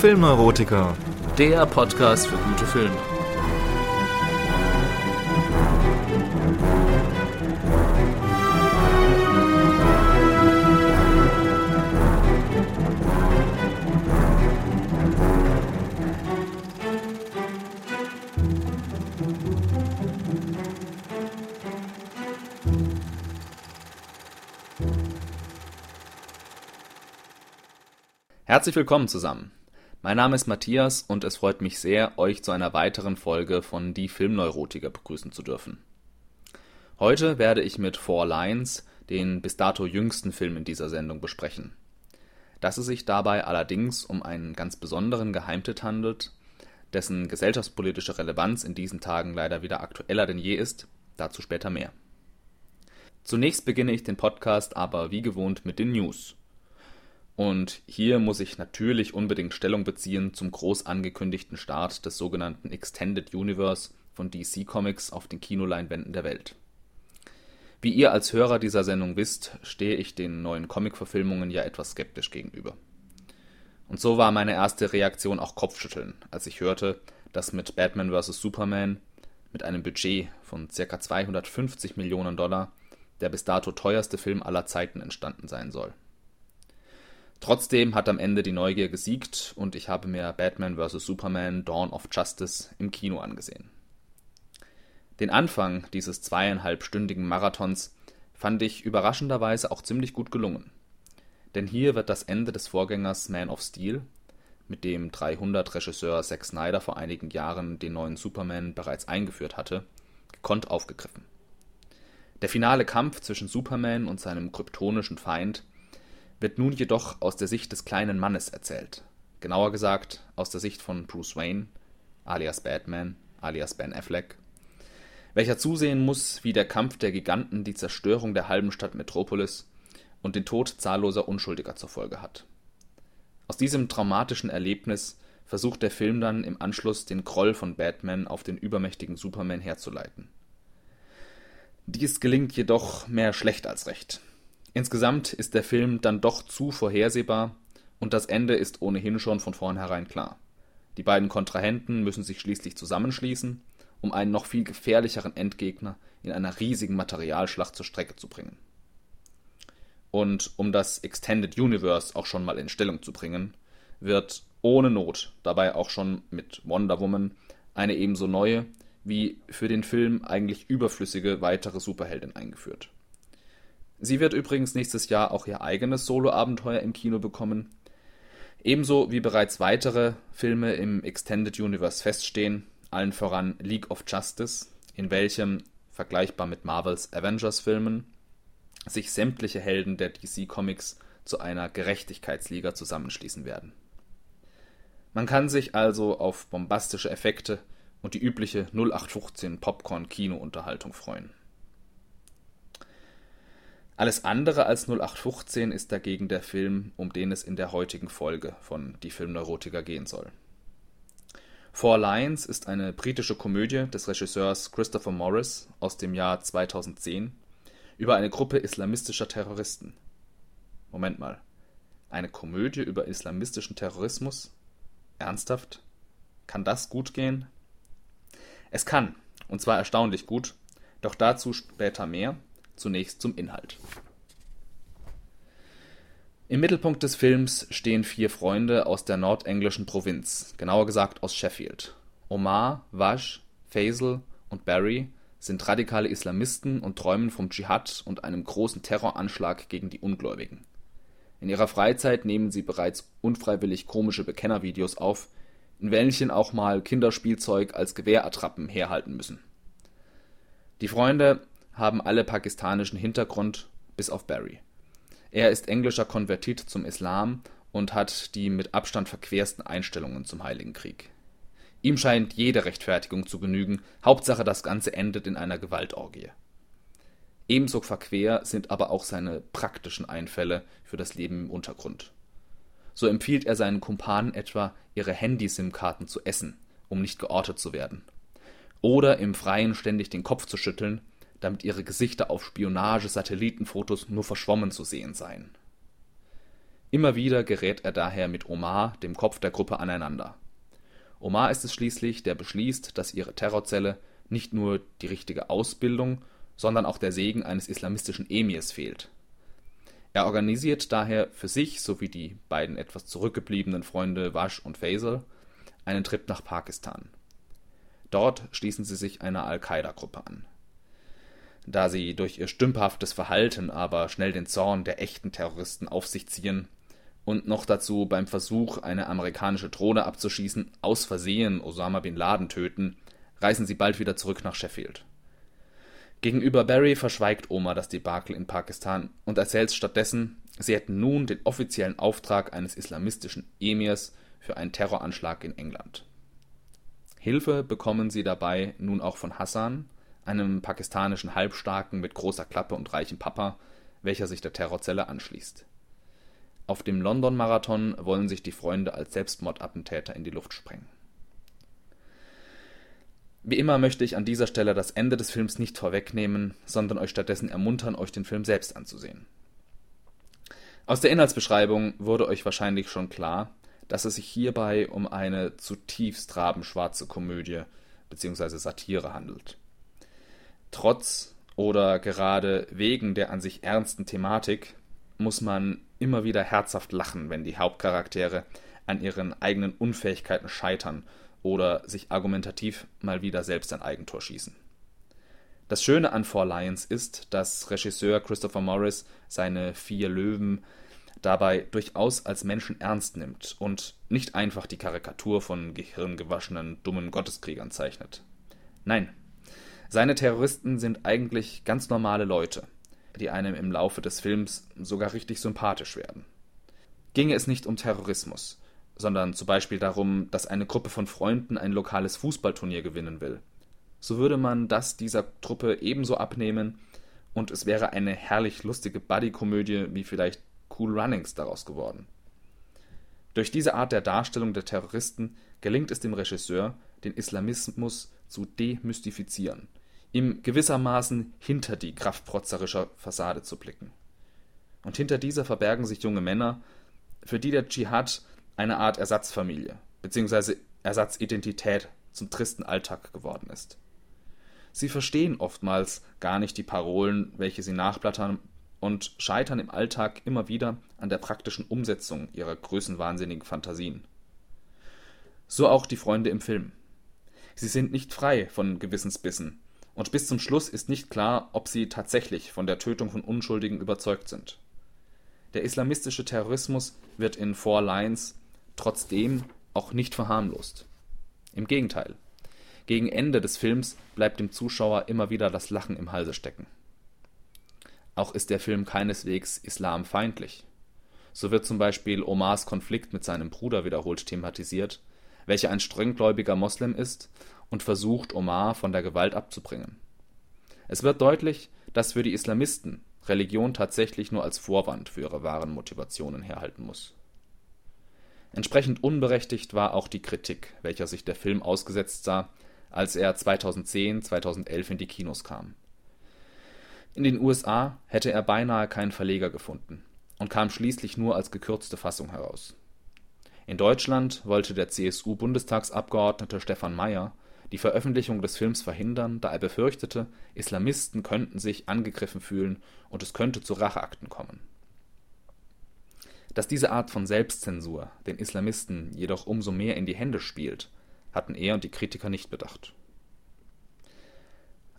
Filmneurotiker, der Podcast für gute Filme. Herzlich willkommen zusammen. Mein Name ist Matthias und es freut mich sehr, euch zu einer weiteren Folge von Die Filmneurotiker begrüßen zu dürfen. Heute werde ich mit Four Lines den bis dato jüngsten Film in dieser Sendung besprechen. Dass es sich dabei allerdings um einen ganz besonderen Geheimtipp handelt, dessen gesellschaftspolitische Relevanz in diesen Tagen leider wieder aktueller denn je ist, dazu später mehr. Zunächst beginne ich den Podcast aber wie gewohnt mit den News. Und hier muss ich natürlich unbedingt Stellung beziehen zum groß angekündigten Start des sogenannten Extended Universe von DC Comics auf den Kinoleinwänden der Welt. Wie ihr als Hörer dieser Sendung wisst, stehe ich den neuen Comic-Verfilmungen ja etwas skeptisch gegenüber. Und so war meine erste Reaktion auch Kopfschütteln, als ich hörte, dass mit Batman vs. Superman mit einem Budget von ca. 250 Millionen Dollar der bis dato teuerste Film aller Zeiten entstanden sein soll. Trotzdem hat am Ende die Neugier gesiegt und ich habe mir Batman vs. Superman Dawn of Justice im Kino angesehen. Den Anfang dieses zweieinhalbstündigen Marathons fand ich überraschenderweise auch ziemlich gut gelungen. Denn hier wird das Ende des Vorgängers Man of Steel, mit dem 300-Regisseur Zack Snyder vor einigen Jahren den neuen Superman bereits eingeführt hatte, gekonnt aufgegriffen. Der finale Kampf zwischen Superman und seinem kryptonischen Feind wird nun jedoch aus der Sicht des kleinen Mannes erzählt. Genauer gesagt aus der Sicht von Bruce Wayne, alias Batman, alias Ben Affleck, welcher zusehen muss, wie der Kampf der Giganten die Zerstörung der halben Stadt Metropolis und den Tod zahlloser Unschuldiger zur Folge hat. Aus diesem traumatischen Erlebnis versucht der Film dann im Anschluss den Groll von Batman auf den übermächtigen Superman herzuleiten. Dies gelingt jedoch mehr schlecht als recht. Insgesamt ist der Film dann doch zu vorhersehbar und das Ende ist ohnehin schon von vornherein klar. Die beiden Kontrahenten müssen sich schließlich zusammenschließen, um einen noch viel gefährlicheren Endgegner in einer riesigen Materialschlacht zur Strecke zu bringen. Und um das Extended Universe auch schon mal in Stellung zu bringen, wird ohne Not dabei auch schon mit Wonder Woman eine ebenso neue wie für den Film eigentlich überflüssige weitere Superheldin eingeführt. Sie wird übrigens nächstes Jahr auch ihr eigenes Solo-Abenteuer im Kino bekommen. Ebenso wie bereits weitere Filme im Extended Universe feststehen, allen voran League of Justice, in welchem, vergleichbar mit Marvels Avengers-Filmen, sich sämtliche Helden der DC Comics zu einer Gerechtigkeitsliga zusammenschließen werden. Man kann sich also auf bombastische Effekte und die übliche 0815 Popcorn-Kino-Unterhaltung freuen. Alles andere als 0815 ist dagegen der Film, um den es in der heutigen Folge von Die Filmneurotiker gehen soll. Four Lions ist eine britische Komödie des Regisseurs Christopher Morris aus dem Jahr 2010 über eine Gruppe islamistischer Terroristen. Moment mal. Eine Komödie über islamistischen Terrorismus? Ernsthaft? Kann das gut gehen? Es kann, und zwar erstaunlich gut, doch dazu später mehr Zunächst zum Inhalt. Im Mittelpunkt des Films stehen vier Freunde aus der nordenglischen Provinz, genauer gesagt aus Sheffield. Omar, Vash, Faisal und Barry sind radikale Islamisten und träumen vom Dschihad und einem großen Terroranschlag gegen die Ungläubigen. In ihrer Freizeit nehmen sie bereits unfreiwillig komische Bekennervideos auf, in welchen auch mal Kinderspielzeug als Gewehrattrappen herhalten müssen. Die Freunde haben alle pakistanischen Hintergrund, bis auf Barry. Er ist englischer Konvertit zum Islam und hat die mit Abstand verquersten Einstellungen zum Heiligen Krieg. Ihm scheint jede Rechtfertigung zu genügen, Hauptsache das Ganze endet in einer Gewaltorgie. Ebenso verquer sind aber auch seine praktischen Einfälle für das Leben im Untergrund. So empfiehlt er seinen Kumpanen etwa, ihre Handy-SIM-Karten zu essen, um nicht geortet zu werden. Oder im Freien ständig den Kopf zu schütteln, damit ihre Gesichter auf Spionage-Satellitenfotos nur verschwommen zu sehen seien. Immer wieder gerät er daher mit Omar, dem Kopf der Gruppe, aneinander. Omar ist es schließlich, der beschließt, dass ihre Terrorzelle nicht nur die richtige Ausbildung, sondern auch der Segen eines islamistischen Emirs fehlt. Er organisiert daher für sich sowie die beiden etwas zurückgebliebenen Freunde Wash und Faisal einen Trip nach Pakistan. Dort schließen sie sich einer Al-Qaida-Gruppe an. Da sie durch ihr stümperhaftes Verhalten aber schnell den Zorn der echten Terroristen auf sich ziehen und noch dazu beim Versuch, eine amerikanische Drohne abzuschießen, aus Versehen Osama bin Laden töten, reisen sie bald wieder zurück nach Sheffield. Gegenüber Barry verschweigt Oma das Debakel in Pakistan und erzählt stattdessen, sie hätten nun den offiziellen Auftrag eines islamistischen Emirs für einen Terroranschlag in England. Hilfe bekommen sie dabei nun auch von Hassan, einem pakistanischen Halbstarken mit großer Klappe und reichem Papa, welcher sich der Terrorzelle anschließt. Auf dem London-Marathon wollen sich die Freunde als Selbstmordattentäter in die Luft sprengen. Wie immer möchte ich an dieser Stelle das Ende des Films nicht vorwegnehmen, sondern euch stattdessen ermuntern, euch den Film selbst anzusehen. Aus der Inhaltsbeschreibung wurde euch wahrscheinlich schon klar, dass es sich hierbei um eine zutiefst rabenschwarze Komödie bzw. Satire handelt. Trotz oder gerade wegen der an sich ernsten Thematik muss man immer wieder herzhaft lachen, wenn die Hauptcharaktere an ihren eigenen Unfähigkeiten scheitern oder sich argumentativ mal wieder selbst ein Eigentor schießen. Das Schöne an Four Lions ist, dass Regisseur Christopher Morris seine vier Löwen dabei durchaus als Menschen ernst nimmt und nicht einfach die Karikatur von gehirngewaschenen, dummen Gotteskriegern zeichnet. Nein, seine Terroristen sind eigentlich ganz normale Leute, die einem im Laufe des Films sogar richtig sympathisch werden. Ginge es nicht um Terrorismus, sondern zum Beispiel darum, dass eine Gruppe von Freunden ein lokales Fußballturnier gewinnen will, so würde man das dieser Truppe ebenso abnehmen und es wäre eine herrlich lustige Buddy-Komödie wie vielleicht Cool Runnings daraus geworden. Durch diese Art der Darstellung der Terroristen gelingt es dem Regisseur, den Islamismus zu demystifizieren, ihm gewissermaßen hinter die kraftprotzerische Fassade zu blicken. Und hinter dieser verbergen sich junge Männer, für die der Dschihad eine Art Ersatzfamilie bzw. Ersatzidentität zum tristen Alltag geworden ist. Sie verstehen oftmals gar nicht die Parolen, welche sie nachblattern und scheitern im Alltag immer wieder an der praktischen Umsetzung ihrer größenwahnsinnigen Fantasien. So auch die Freunde im Film. Sie sind nicht frei von Gewissensbissen, und bis zum Schluss ist nicht klar, ob sie tatsächlich von der Tötung von Unschuldigen überzeugt sind. Der islamistische Terrorismus wird in Four Lines trotzdem auch nicht verharmlost. Im Gegenteil. Gegen Ende des Films bleibt dem Zuschauer immer wieder das Lachen im Halse stecken. Auch ist der Film keineswegs islamfeindlich. So wird zum Beispiel Omars Konflikt mit seinem Bruder wiederholt thematisiert, welcher ein strenggläubiger Moslem ist und versucht, Omar von der Gewalt abzubringen. Es wird deutlich, dass für die Islamisten Religion tatsächlich nur als Vorwand für ihre wahren Motivationen herhalten muss. Entsprechend unberechtigt war auch die Kritik, welcher sich der Film ausgesetzt sah, als er 2010/2011 in die Kinos kam. In den USA hätte er beinahe keinen Verleger gefunden und kam schließlich nur als gekürzte Fassung heraus. In Deutschland wollte der CSU-Bundestagsabgeordnete Stefan Mayer die Veröffentlichung des Films verhindern, da er befürchtete, Islamisten könnten sich angegriffen fühlen und es könnte zu Racheakten kommen dass diese Art von Selbstzensur den Islamisten jedoch umso mehr in die Hände spielt, hatten er und die Kritiker nicht bedacht.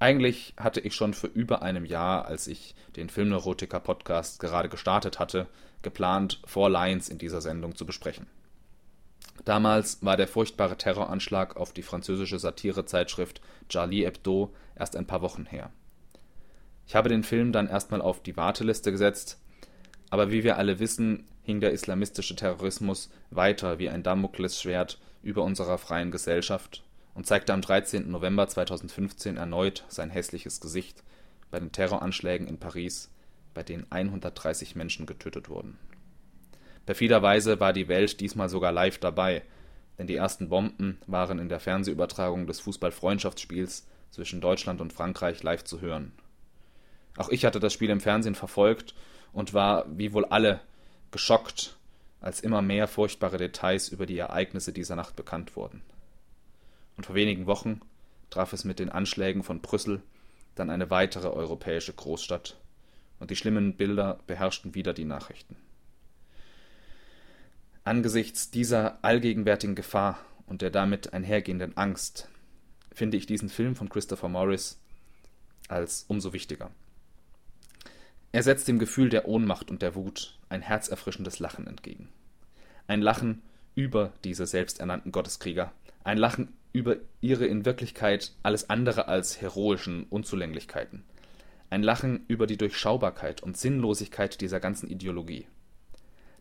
Eigentlich hatte ich schon vor über einem Jahr, als ich den Filmneurotiker-Podcast gerade gestartet hatte, geplant, Four Lines in dieser Sendung zu besprechen. Damals war der furchtbare Terroranschlag auf die französische Satirezeitschrift Charlie Hebdo erst ein paar Wochen her. Ich habe den Film dann erstmal auf die Warteliste gesetzt, aber wie wir alle wissen, hing der islamistische Terrorismus weiter wie ein Damoklesschwert über unserer freien Gesellschaft und zeigte am 13. November 2015 erneut sein hässliches Gesicht bei den Terroranschlägen in Paris, bei denen 130 Menschen getötet wurden. Perfiderweise war die Welt diesmal sogar live dabei, denn die ersten Bomben waren in der Fernsehübertragung des Fußballfreundschaftsspiels zwischen Deutschland und Frankreich live zu hören. Auch ich hatte das Spiel im Fernsehen verfolgt und war, wie wohl alle, geschockt als immer mehr furchtbare Details über die Ereignisse dieser Nacht bekannt wurden. Und vor wenigen Wochen traf es mit den Anschlägen von Brüssel dann eine weitere europäische Großstadt, und die schlimmen Bilder beherrschten wieder die Nachrichten. Angesichts dieser allgegenwärtigen Gefahr und der damit einhergehenden Angst finde ich diesen Film von Christopher Morris als umso wichtiger. Er setzt dem Gefühl der Ohnmacht und der Wut ein herzerfrischendes Lachen entgegen. Ein Lachen über diese selbsternannten Gotteskrieger, ein Lachen über ihre in Wirklichkeit alles andere als heroischen Unzulänglichkeiten, ein Lachen über die Durchschaubarkeit und Sinnlosigkeit dieser ganzen Ideologie.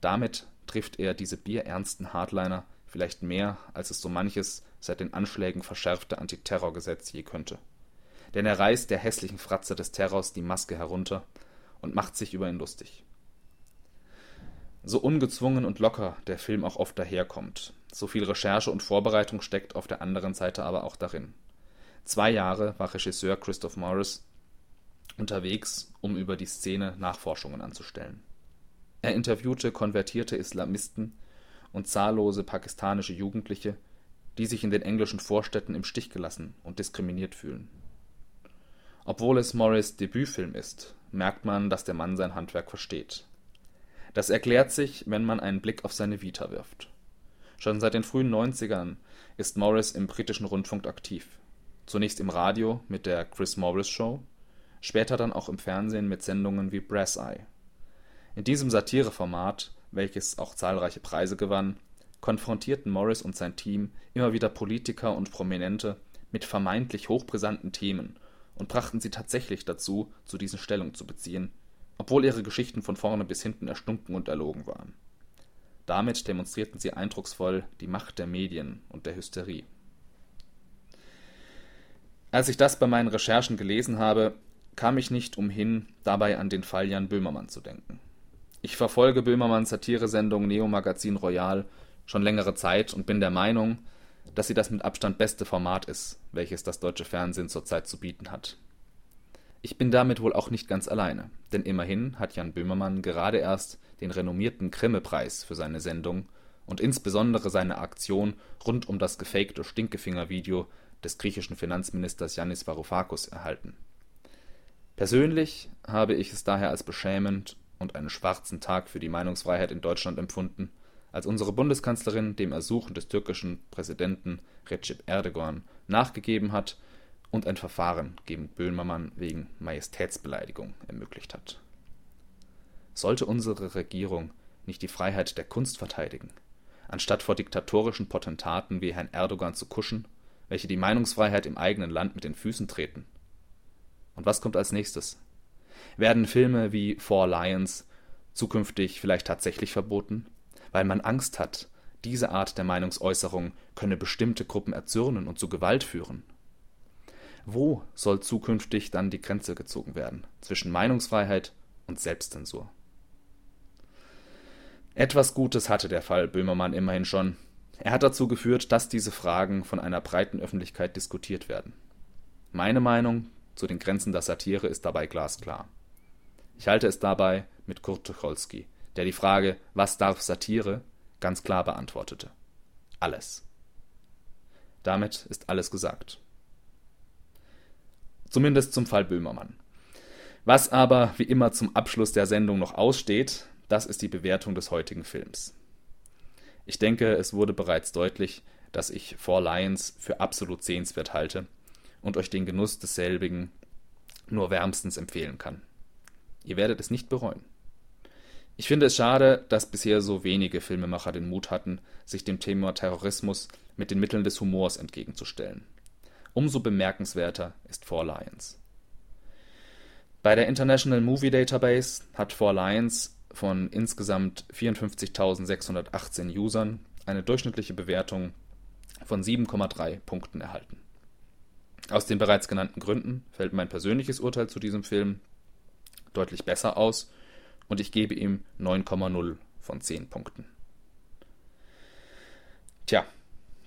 Damit trifft er diese bierernsten Hardliner vielleicht mehr, als es so manches seit den Anschlägen verschärfte Antiterrorgesetz je könnte. Denn er reißt der hässlichen Fratze des Terrors die Maske herunter und macht sich über ihn lustig. So ungezwungen und locker der Film auch oft daherkommt, so viel Recherche und Vorbereitung steckt auf der anderen Seite aber auch darin. Zwei Jahre war Regisseur Christoph Morris unterwegs, um über die Szene Nachforschungen anzustellen. Er interviewte konvertierte Islamisten und zahllose pakistanische Jugendliche, die sich in den englischen Vorstädten im Stich gelassen und diskriminiert fühlen. Obwohl es Morris Debütfilm ist, merkt man, dass der Mann sein Handwerk versteht. Das erklärt sich, wenn man einen Blick auf seine Vita wirft. Schon seit den frühen 90ern ist Morris im britischen Rundfunk aktiv. Zunächst im Radio mit der Chris Morris Show, später dann auch im Fernsehen mit Sendungen wie Brass Eye. In diesem Satireformat, welches auch zahlreiche Preise gewann, konfrontierten Morris und sein Team immer wieder Politiker und Prominente mit vermeintlich hochbrisanten Themen und brachten sie tatsächlich dazu, zu diesen Stellung zu beziehen, obwohl ihre Geschichten von vorne bis hinten erstunken und erlogen waren. Damit demonstrierten sie eindrucksvoll die Macht der Medien und der Hysterie. Als ich das bei meinen Recherchen gelesen habe, kam ich nicht umhin, dabei an den Fall Jan Böhmermann zu denken. Ich verfolge Böhmermanns Satiresendung Neo Magazin Royal schon längere Zeit und bin der Meinung, dass sie das mit Abstand beste Format ist, welches das deutsche Fernsehen zurzeit zu bieten hat. Ich bin damit wohl auch nicht ganz alleine, denn immerhin hat Jan Böhmermann gerade erst den renommierten Grimme-Preis für seine Sendung und insbesondere seine Aktion rund um das gefakte Stinkefinger-Video des griechischen Finanzministers Yannis Varoufakis erhalten. Persönlich habe ich es daher als beschämend und einen schwarzen Tag für die Meinungsfreiheit in Deutschland empfunden, als unsere Bundeskanzlerin dem Ersuchen des türkischen Präsidenten Recep Erdogan nachgegeben hat und ein Verfahren gegen Böhmermann wegen Majestätsbeleidigung ermöglicht hat. Sollte unsere Regierung nicht die Freiheit der Kunst verteidigen, anstatt vor diktatorischen Potentaten wie Herrn Erdogan zu kuschen, welche die Meinungsfreiheit im eigenen Land mit den Füßen treten? Und was kommt als nächstes? Werden Filme wie Four Lions zukünftig vielleicht tatsächlich verboten? weil man Angst hat, diese Art der Meinungsäußerung könne bestimmte Gruppen erzürnen und zu Gewalt führen. Wo soll zukünftig dann die Grenze gezogen werden zwischen Meinungsfreiheit und Selbstzensur? Etwas Gutes hatte der Fall Böhmermann immerhin schon. Er hat dazu geführt, dass diese Fragen von einer breiten Öffentlichkeit diskutiert werden. Meine Meinung zu den Grenzen der Satire ist dabei glasklar. Ich halte es dabei mit Kurt Tucholsky, der die Frage Was darf Satire ganz klar beantwortete. Alles. Damit ist alles gesagt. Zumindest zum Fall Böhmermann. Was aber wie immer zum Abschluss der Sendung noch aussteht, das ist die Bewertung des heutigen Films. Ich denke, es wurde bereits deutlich, dass ich Four Lions für absolut sehenswert halte und euch den Genuss desselbigen nur wärmstens empfehlen kann. Ihr werdet es nicht bereuen. Ich finde es schade, dass bisher so wenige Filmemacher den Mut hatten, sich dem Thema Terrorismus mit den Mitteln des Humors entgegenzustellen. Umso bemerkenswerter ist Four Lions. Bei der International Movie Database hat Four Lions von insgesamt 54.618 Usern eine durchschnittliche Bewertung von 7,3 Punkten erhalten. Aus den bereits genannten Gründen fällt mein persönliches Urteil zu diesem Film deutlich besser aus und ich gebe ihm 9,0 von 10 Punkten. Tja,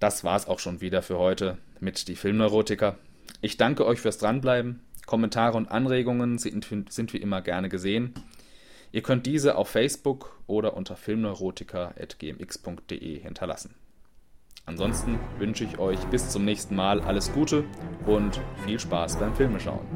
das war's auch schon wieder für heute mit die Filmneurotiker. Ich danke euch fürs Dranbleiben. Kommentare und Anregungen sind, sind wie immer gerne gesehen. Ihr könnt diese auf Facebook oder unter filmneurotiker.gmx.de hinterlassen. Ansonsten wünsche ich euch bis zum nächsten Mal alles Gute und viel Spaß beim Filmeschauen.